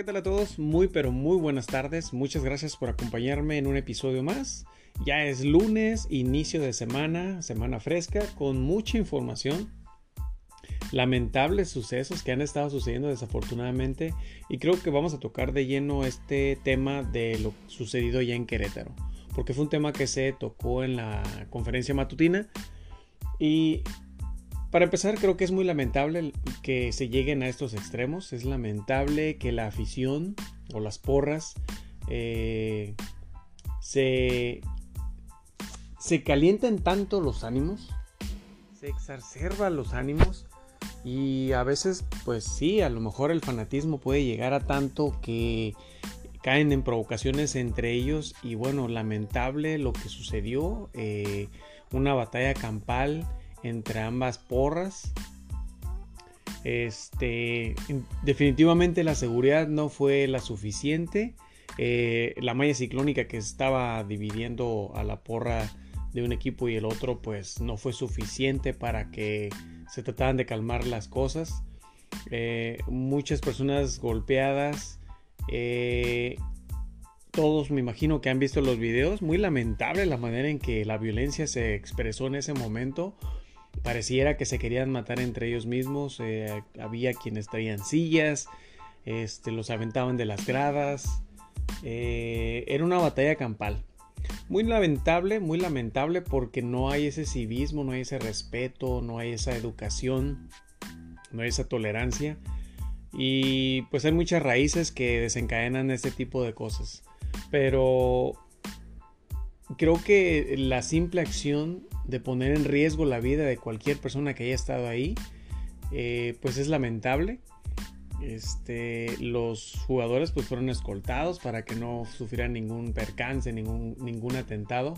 ¿qué tal a todos? Muy pero muy buenas tardes. Muchas gracias por acompañarme en un episodio más. Ya es lunes, inicio de semana, semana fresca, con mucha información. Lamentables sucesos que han estado sucediendo desafortunadamente y creo que vamos a tocar de lleno este tema de lo sucedido ya en Querétaro, porque fue un tema que se tocó en la conferencia matutina y para empezar, creo que es muy lamentable que se lleguen a estos extremos. Es lamentable que la afición o las porras eh, se, se calienten tanto los ánimos, se exacerban los ánimos y a veces, pues sí, a lo mejor el fanatismo puede llegar a tanto que caen en provocaciones entre ellos y bueno, lamentable lo que sucedió, eh, una batalla campal entre ambas porras. Este, definitivamente la seguridad no fue la suficiente. Eh, la malla ciclónica que estaba dividiendo a la porra de un equipo y el otro, pues no fue suficiente para que se trataran de calmar las cosas. Eh, muchas personas golpeadas. Eh, todos me imagino que han visto los videos. Muy lamentable la manera en que la violencia se expresó en ese momento. Pareciera que se querían matar entre ellos mismos. Eh, había quienes traían sillas, este, los aventaban de las gradas. Eh, era una batalla campal. Muy lamentable, muy lamentable porque no hay ese civismo, no hay ese respeto, no hay esa educación, no hay esa tolerancia. Y pues hay muchas raíces que desencadenan este tipo de cosas. Pero creo que la simple acción de poner en riesgo la vida de cualquier persona que haya estado ahí, eh, pues es lamentable. Este, los jugadores pues fueron escoltados para que no sufrieran ningún percance, ningún, ningún atentado.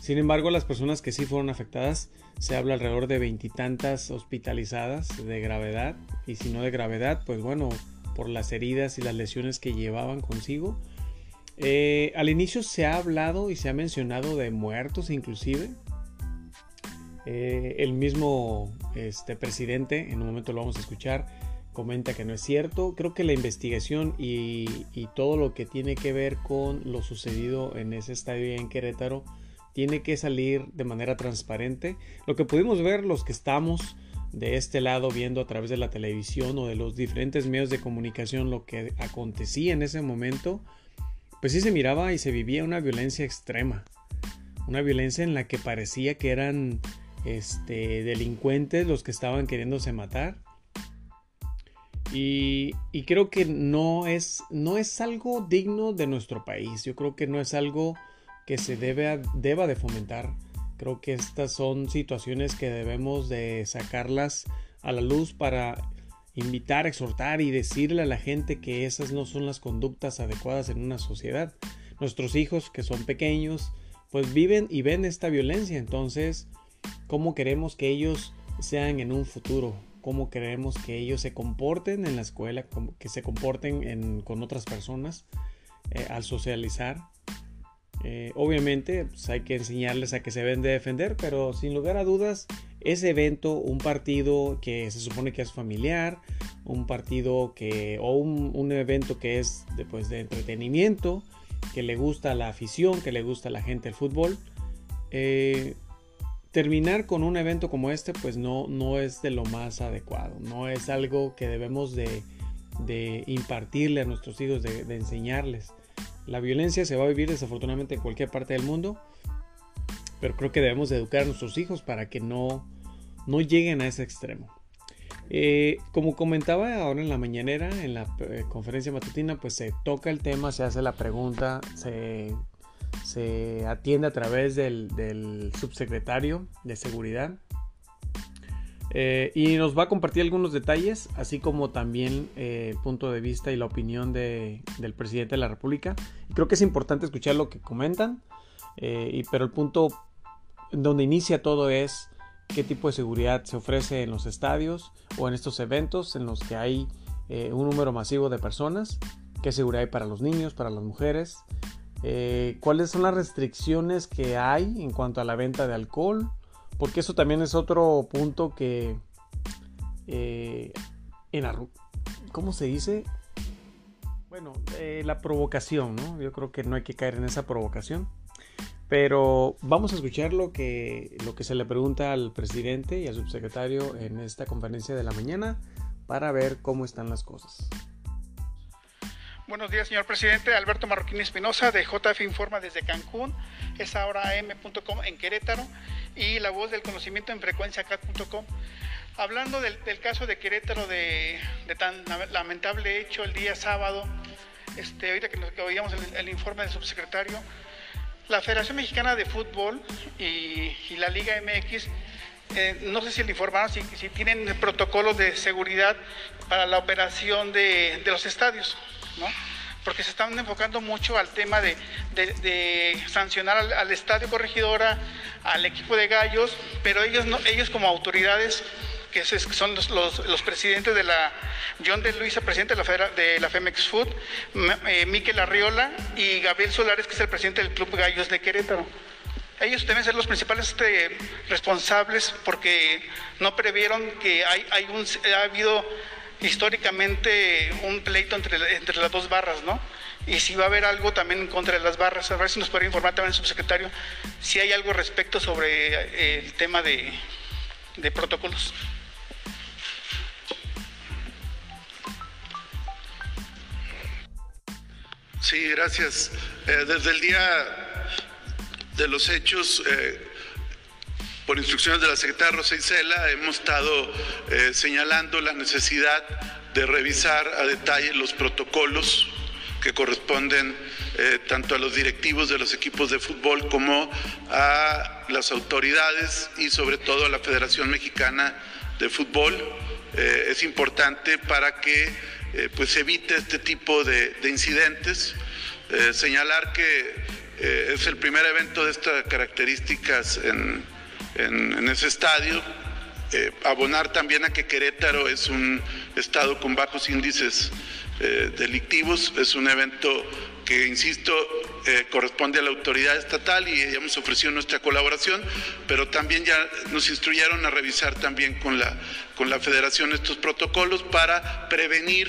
Sin embargo, las personas que sí fueron afectadas, se habla alrededor de veintitantas hospitalizadas de gravedad. Y si no de gravedad, pues bueno, por las heridas y las lesiones que llevaban consigo. Eh, al inicio se ha hablado y se ha mencionado de muertos inclusive. Eh, el mismo este, presidente, en un momento lo vamos a escuchar, comenta que no es cierto. Creo que la investigación y, todo lo que tiene que ver con lo sucedido en ese estadio en Querétaro tiene que salir de manera transparente. Lo que pudimos ver los que estamos de este lado viendo a través de la televisión o de los diferentes medios de comunicación lo que acontecía en ese momento, pues sí se miraba y se vivía una violencia extrema. Una violencia en la que parecía que eran este, delincuentes los que estaban queriéndose matar. Y, creo que no es, no es algo digno de nuestro país. Yo creo que no es algo que se debe deba de fomentar. Creo que estas son situaciones que debemos de sacarlas a la luz para invitar, exhortar y decirle a la gente que esas no son las conductas adecuadas en una sociedad. Nuestros hijos que son pequeños pues viven y ven esta violencia. Entonces cómo queremos que ellos sean en un futuro, cómo queremos que ellos se comporten en la escuela, que se comporten con otras personas eh, al socializar. Eh, obviamente pues, hay que enseñarles a que se deben de defender, pero sin lugar a dudas, ese evento, un partido que se supone que es familiar, un partido que, o un, evento que es de, pues, de entretenimiento, que le gusta la afición, que le gusta la gente el fútbol, eh, terminar con un evento como este pues no, no es de lo más adecuado, no es algo que debemos de, impartirle a nuestros hijos, de, enseñarles. La violencia se va a vivir desafortunadamente en cualquier parte del mundo, pero creo que debemos de educar a nuestros hijos para que no, no lleguen a ese extremo. Eh, como comentaba ahora en la mañanera, en la eh, conferencia matutina, pues se toca el tema, se hace la pregunta, se se atiende a través del, subsecretario de seguridad. Eh, y nos va a compartir algunos detalles, así como también eh, el punto de vista y la opinión del presidente de la República. creo que es importante escuchar lo que comentan, eh, y, pero el punto donde inicia todo es qué tipo de seguridad se ofrece en los estadios o en estos eventos en los que hay un número masivo de personas, qué seguridad hay para los niños, para las mujeres, eh, cuáles son las restricciones que hay en cuanto a la venta de alcohol, porque eso también es otro punto que eh, en ¿cómo se dice? Bueno, eh, la provocación, ¿no? Yo creo que no hay que caer en esa provocación. Pero vamos a escuchar lo que, lo que se le pregunta al presidente y al subsecretario en esta conferencia de la mañana para ver cómo están las cosas. Buenos días, señor presidente. Alberto Marroquín Espinosa de JF Informa desde Cancún, es ahora m.com en Querétaro y la voz del conocimiento en frecuenciacat.com. Hablando del, caso de Querétaro, de, tan lamentable hecho el día sábado, este, ahorita que, oíamos el, informe del subsecretario, la Federación Mexicana de Fútbol y, la Liga MX, eh, no sé si le informaron, si, tienen protocolos de seguridad para la operación de, de los estadios. Porque se están enfocando mucho al tema de, sancionar al, estadio corregidora, al equipo de gallos, pero ellos, no, ellos como autoridades que son los, presidentes de la, John de Luisa, presidente de la, de la Femex Food, eh, Miquel Arriola y Gabriel Solares, que es el presidente del Club Gallos de Querétaro. Ellos deben ser los principales este, responsables porque no previeron que hay, hay un, ha habido históricamente un pleito entre, entre las dos barras, ¿no? Y si va a haber algo también contra las barras, a ver si nos puede informar también el subsecretario si hay algo respecto sobre eh, el tema de, de protocolos. Sí, gracias. Eh, desde el día de los hechos, eh, por instrucciones de la secretaria Rosa Isela, hemos estado eh, señalando la necesidad de revisar a detalle los protocolos que corresponden eh, tanto a los directivos de los equipos de fútbol como a las autoridades y sobre todo a la Federación Mexicana de Fútbol. Eh, es importante para que pues evite este tipo de, de incidentes. señalar que es el primer evento de estas características en en, ese estadio. Eh, abonar también a que Querétaro es un estado con bajos índices eh, delictivos, es un evento que, insisto, eh, corresponde a la autoridad estatal y hemos ofrecido nuestra colaboración, pero también ya nos instruyeron a revisar también con la, con la federación estos protocolos para prevenir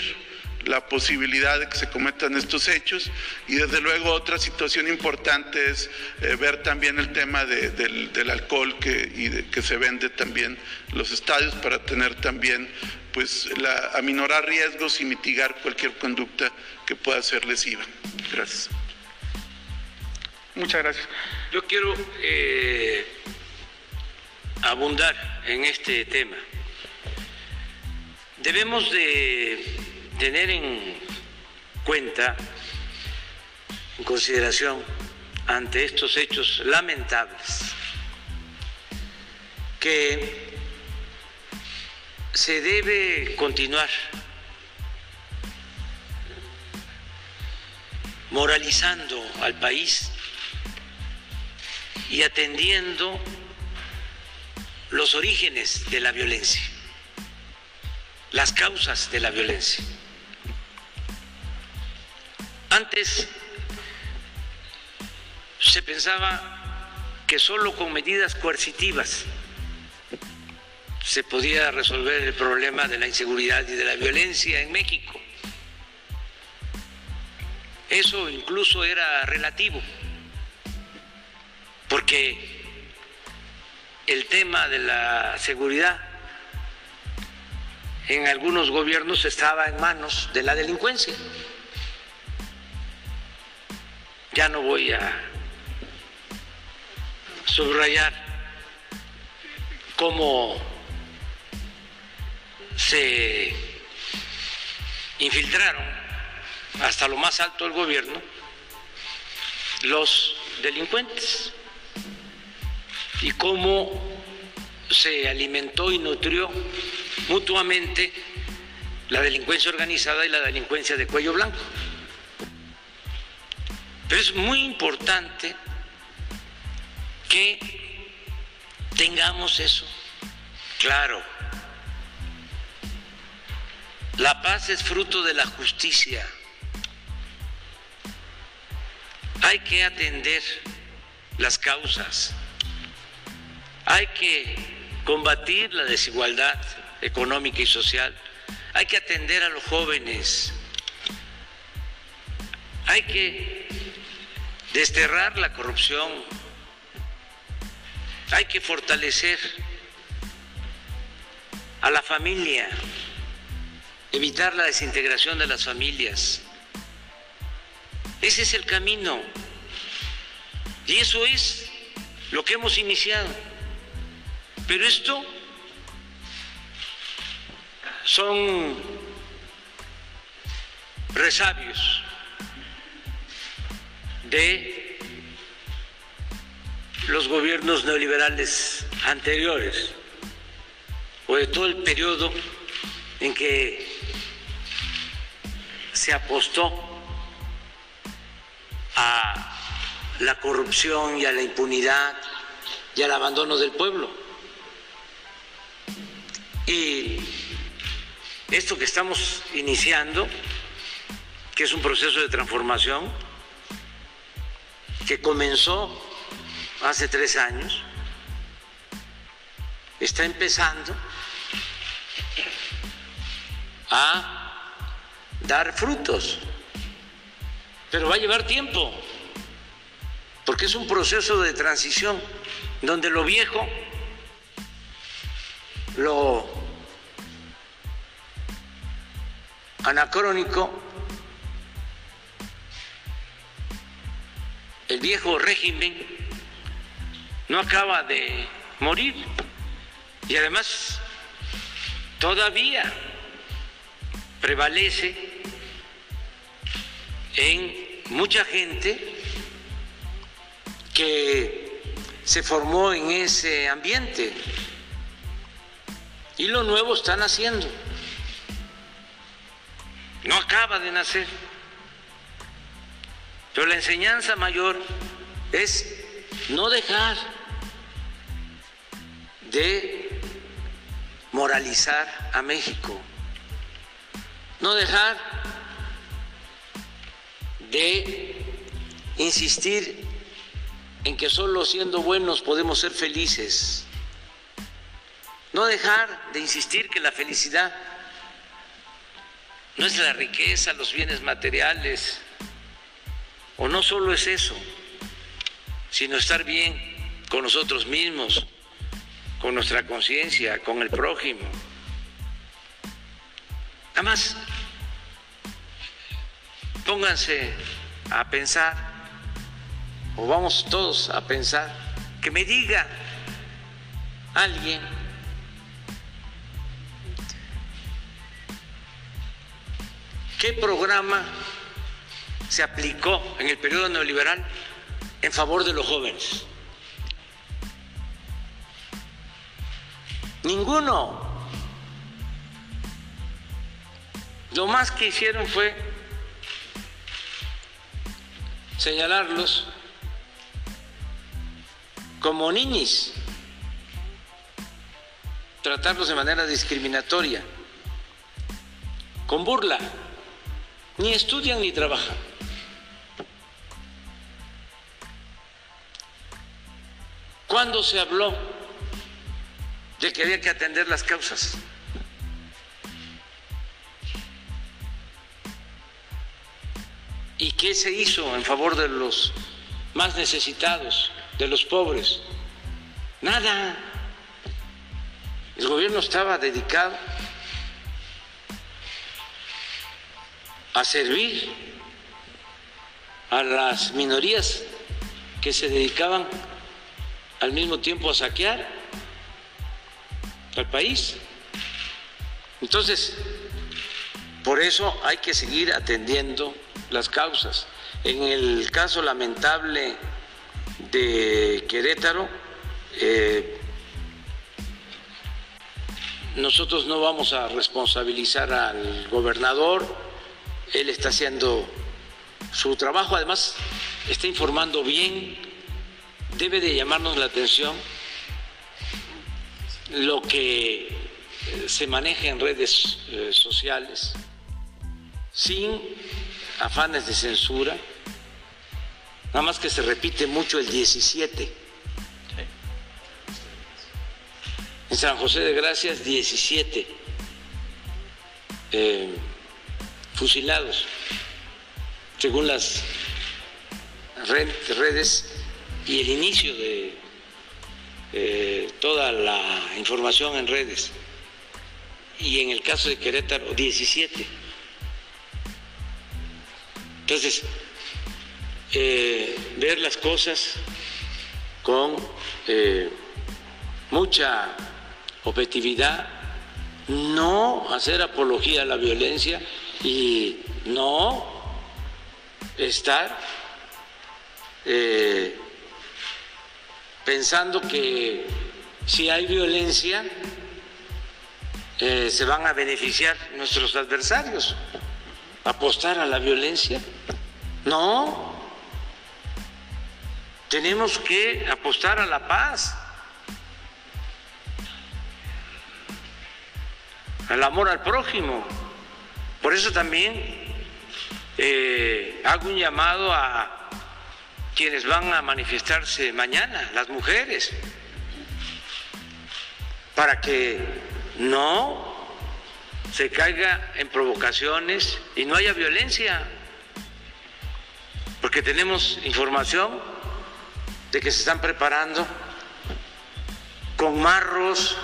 la posibilidad de que se cometan estos hechos y desde luego otra situación importante es eh, ver también el tema del, alcohol que, y que se vende también los estadios para tener también pues la, aminorar riesgos y mitigar cualquier conducta que pueda ser lesiva. Gracias. Muchas gracias. Yo quiero eh, abundar en este tema. Debemos de tener en cuenta, en consideración, ante estos hechos lamentables, que se debe continuar moralizando al país y atendiendo los orígenes de la violencia, las causas de la violencia. Antes se pensaba que solo con medidas coercitivas se podía resolver el problema de la inseguridad y de la violencia en México. Eso incluso era relativo, porque el tema de la seguridad en algunos gobiernos estaba en manos de la delincuencia. Ya no voy a subrayar cómo se infiltraron hasta lo más alto del gobierno los delincuentes y cómo se alimentó y nutrió mutuamente la delincuencia organizada y la delincuencia de cuello blanco. Pero es muy importante que tengamos eso claro. La paz es fruto de la justicia. Hay que atender las causas. Hay que combatir la desigualdad económica y social. Hay que atender a los jóvenes. Hay que desterrar la corrupción, hay que fortalecer a la familia, evitar la desintegración de las familias. Ese es el camino. Y eso es lo que hemos iniciado. Pero esto son resabios de los gobiernos neoliberales anteriores o de todo el periodo en que se apostó a la corrupción y a la impunidad y al abandono del pueblo. Y esto que estamos iniciando, que es un proceso de transformación, que comenzó hace tres años, está empezando a dar frutos, pero va a llevar tiempo, porque es un proceso de transición donde lo viejo, lo anacrónico, el viejo régimen no acaba de morir y además todavía prevalece en mucha gente que se formó en ese ambiente y lo nuevo están haciendo. No acaba de nacer. Pero la enseñanza mayor es no dejar de moralizar a México, no dejar de insistir en que solo siendo buenos podemos ser felices, no dejar de insistir que la felicidad no es la riqueza, los bienes materiales, o no solo es eso, sino estar bien con nosotros mismos, con nuestra conciencia, con el prójimo. Nada más, pónganse a pensar, o vamos todos a pensar, que me diga alguien qué programa se aplicó en el periodo neoliberal en favor de los jóvenes. Ninguno. Lo más que hicieron fue señalarlos como ninis, tratarlos de manera discriminatoria, con burla, ni estudian ni trabajan. ¿Cuándo se habló de que había que atender las causas? ¿Y qué se hizo en favor de los más necesitados, de los pobres? Nada. El gobierno estaba dedicado a servir a las minorías que se dedicaban al mismo tiempo a saquear al país. Entonces, por eso hay que seguir atendiendo las causas. En el caso lamentable de Querétaro, eh, nosotros no vamos a responsabilizar al gobernador, él está haciendo su trabajo, además está informando bien debe de llamarnos la atención lo que eh, se maneja en redes eh, sociales sin afanes de censura, nada más que se repite mucho el 17. En San José de Gracias, 17 eh, fusilados. según las redes y el inicio de eh, toda la información en redes. Y en el caso de Querétaro, 17. Entonces, eh, ver las cosas con eh, mucha objetividad, no hacer apología a la violencia y no estar pensando que si hay violencia se van a beneficiar nuestros adversarios, apostar a la violencia. No, tenemos que apostar a la paz, al amor al prójimo. Por eso también eh, hago un llamado a quienes van a manifestarse mañana, las mujeres, para que no se caiga en provocaciones y no haya violencia, porque tenemos información de que se están preparando con marros,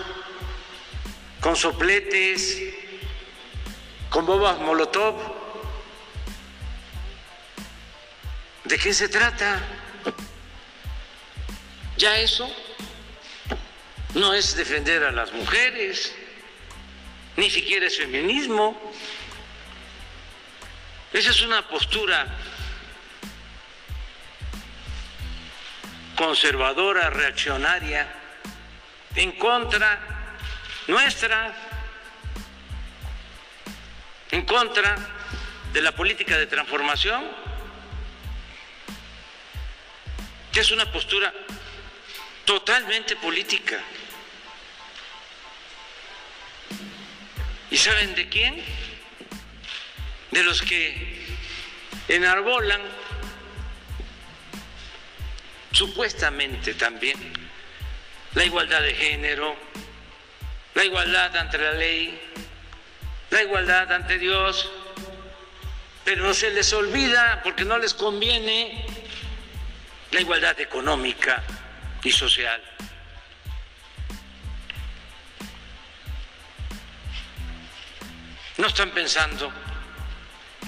con sopletes, con bobas molotov. ¿De qué se trata? Ya eso no es defender a las mujeres, ni siquiera es feminismo. Esa es una postura conservadora, reaccionaria, en contra nuestra, en contra de la política de transformación, que es una postura totalmente política. ¿Y saben de quién? De los que enarbolan supuestamente también, la igualdad de género, la igualdad ante la ley, la igualdad ante Dios, pero se les olvida porque no les conviene la igualdad económica y social. No están pensando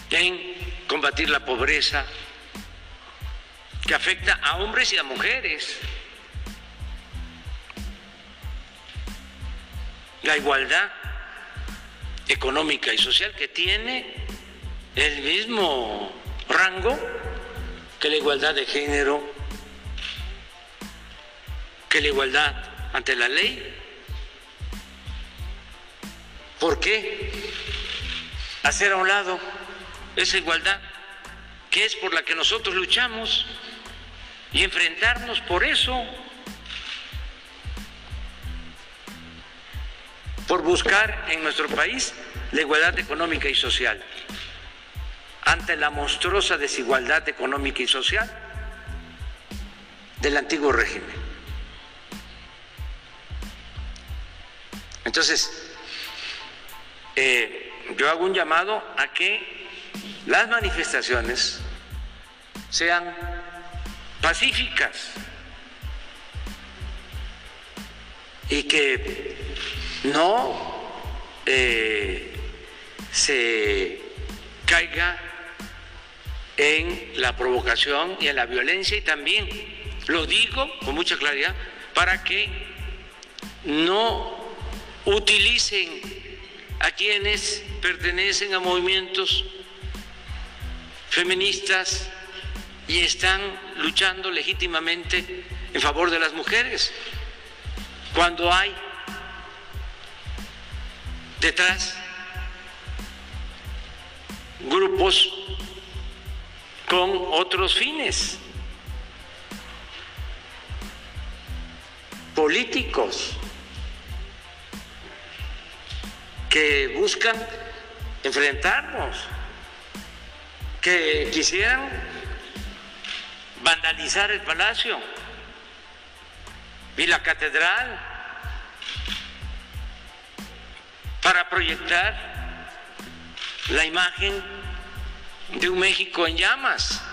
en combatir la pobreza, que afecta a hombres y a mujeres. La igualdad económica y social que tiene el mismo rango que la igualdad de género, que la igualdad ante la ley. ¿Por qué hacer a un lado esa igualdad que es por la que nosotros luchamos? y enfrentarnos por eso, por buscar en nuestro país la igualdad económica y social, ante la monstruosa desigualdad económica y social del antiguo régimen. Entonces, eh, yo hago un llamado a que las manifestaciones sean pacíficas y que no eh, se caiga en la provocación y en la violencia. Y también lo digo con mucha claridad para que no utilicen a quienes pertenecen a movimientos feministas y están luchando legítimamente en favor de las mujeres. Cuando hay detrás grupos con otros fines políticos que buscan enfrentarnos, que quisieran vandalizar el palacio y la catedral para proyectar la imagen de un México en llamas,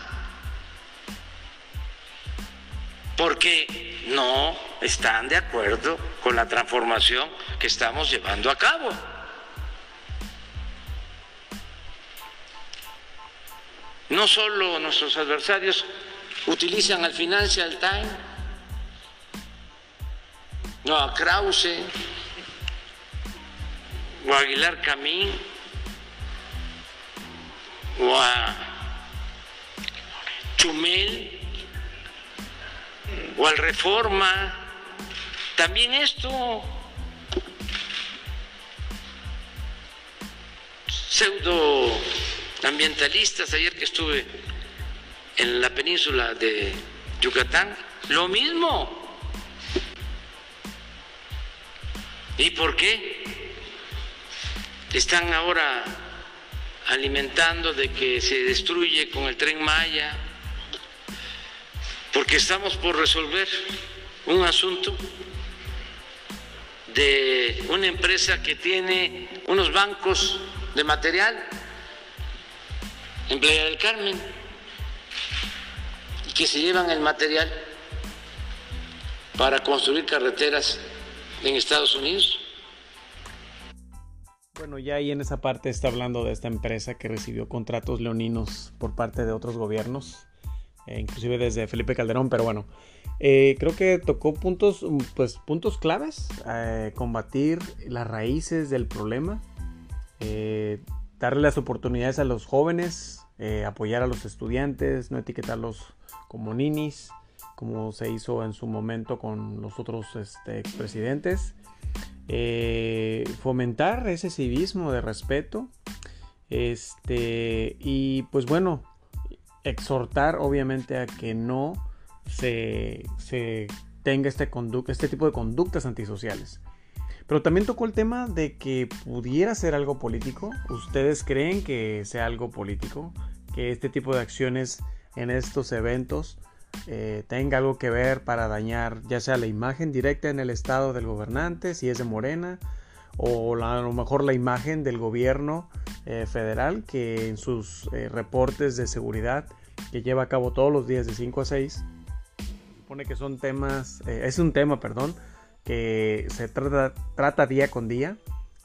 porque no están de acuerdo con la transformación que estamos llevando a cabo. No solo nuestros adversarios utilizan al Financial Times, no a Krause o a Aguilar Camín o a Chumel o al Reforma. También esto pseudo ambientalistas, ayer que estuve en la península de Yucatán, lo mismo. ¿Y por qué? Están ahora alimentando de que se destruye con el tren Maya, porque estamos por resolver un asunto de una empresa que tiene unos bancos de material en Playa del Carmen y que se llevan el material para construir carreteras en Estados Unidos. Bueno, ya ahí en esa parte está hablando de esta empresa que recibió contratos leoninos por parte de otros gobiernos, eh, inclusive desde Felipe Calderón, pero bueno, eh, creo que tocó puntos, pues, puntos claves, eh, combatir las raíces del problema, darle las oportunidades a los jóvenes, eh, apoyar a los estudiantes, no etiquetarlos como ninis, como se hizo en su momento con los otros este, expresidentes. Eh, fomentar ese civismo de respeto. Este, y pues bueno, exhortar obviamente a que no se, se tenga este, este tipo de conductas antisociales. Pero también tocó el tema de que pudiera ser algo político. ¿Ustedes creen que sea algo político? Que este tipo de acciones en estos eventos eh, tenga algo que ver para dañar ya sea la imagen directa en el estado del gobernante, si es de Morena, o a lo mejor la imagen del gobierno eh, federal que en sus eh, reportes de seguridad que lleva a cabo todos los días de 5 a 6 supone que son temas, es un tema, perdón, que se trata, día con día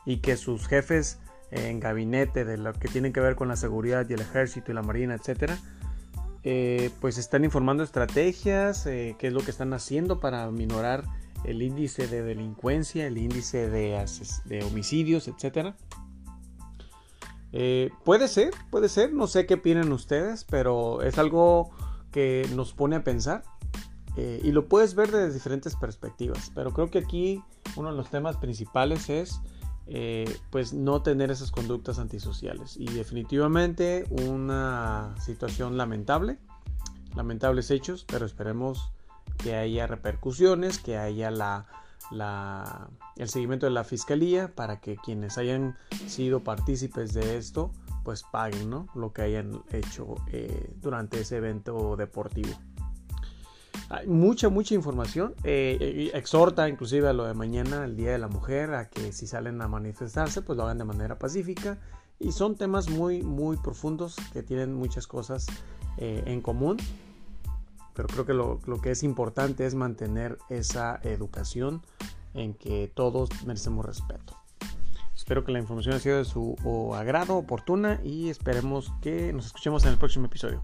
y que sus jefes en gabinete de lo que tienen que ver con la seguridad y el ejército y la marina, etcétera, eh, pues están informando estrategias, eh, qué es lo que están haciendo para minorar el índice de delincuencia, el índice de, de homicidios, etcétera. Eh, puede ser, puede ser, no sé qué opinan ustedes, pero es algo que nos pone a pensar eh, y lo puedes ver desde diferentes perspectivas, pero creo que aquí uno de los temas principales es eh, pues no tener esas conductas antisociales y definitivamente una situación lamentable, lamentables hechos, pero esperemos que haya repercusiones, que haya la, el seguimiento de la fiscalía para que quienes hayan sido partícipes de esto pues paguen ¿no? lo que hayan hecho eh, durante ese evento deportivo. Hay mucha, mucha información. Eh, exhorta inclusive a lo de mañana, el Día de la Mujer, a que si salen a manifestarse, pues lo hagan de manera pacífica. Y son temas muy, muy profundos que tienen muchas cosas eh, en común. Pero creo que lo, lo, que es importante es mantener esa educación en que todos merecemos respeto. Espero que la información haya sido de su agrado, oportuna y esperemos que nos escuchemos en el próximo episodio.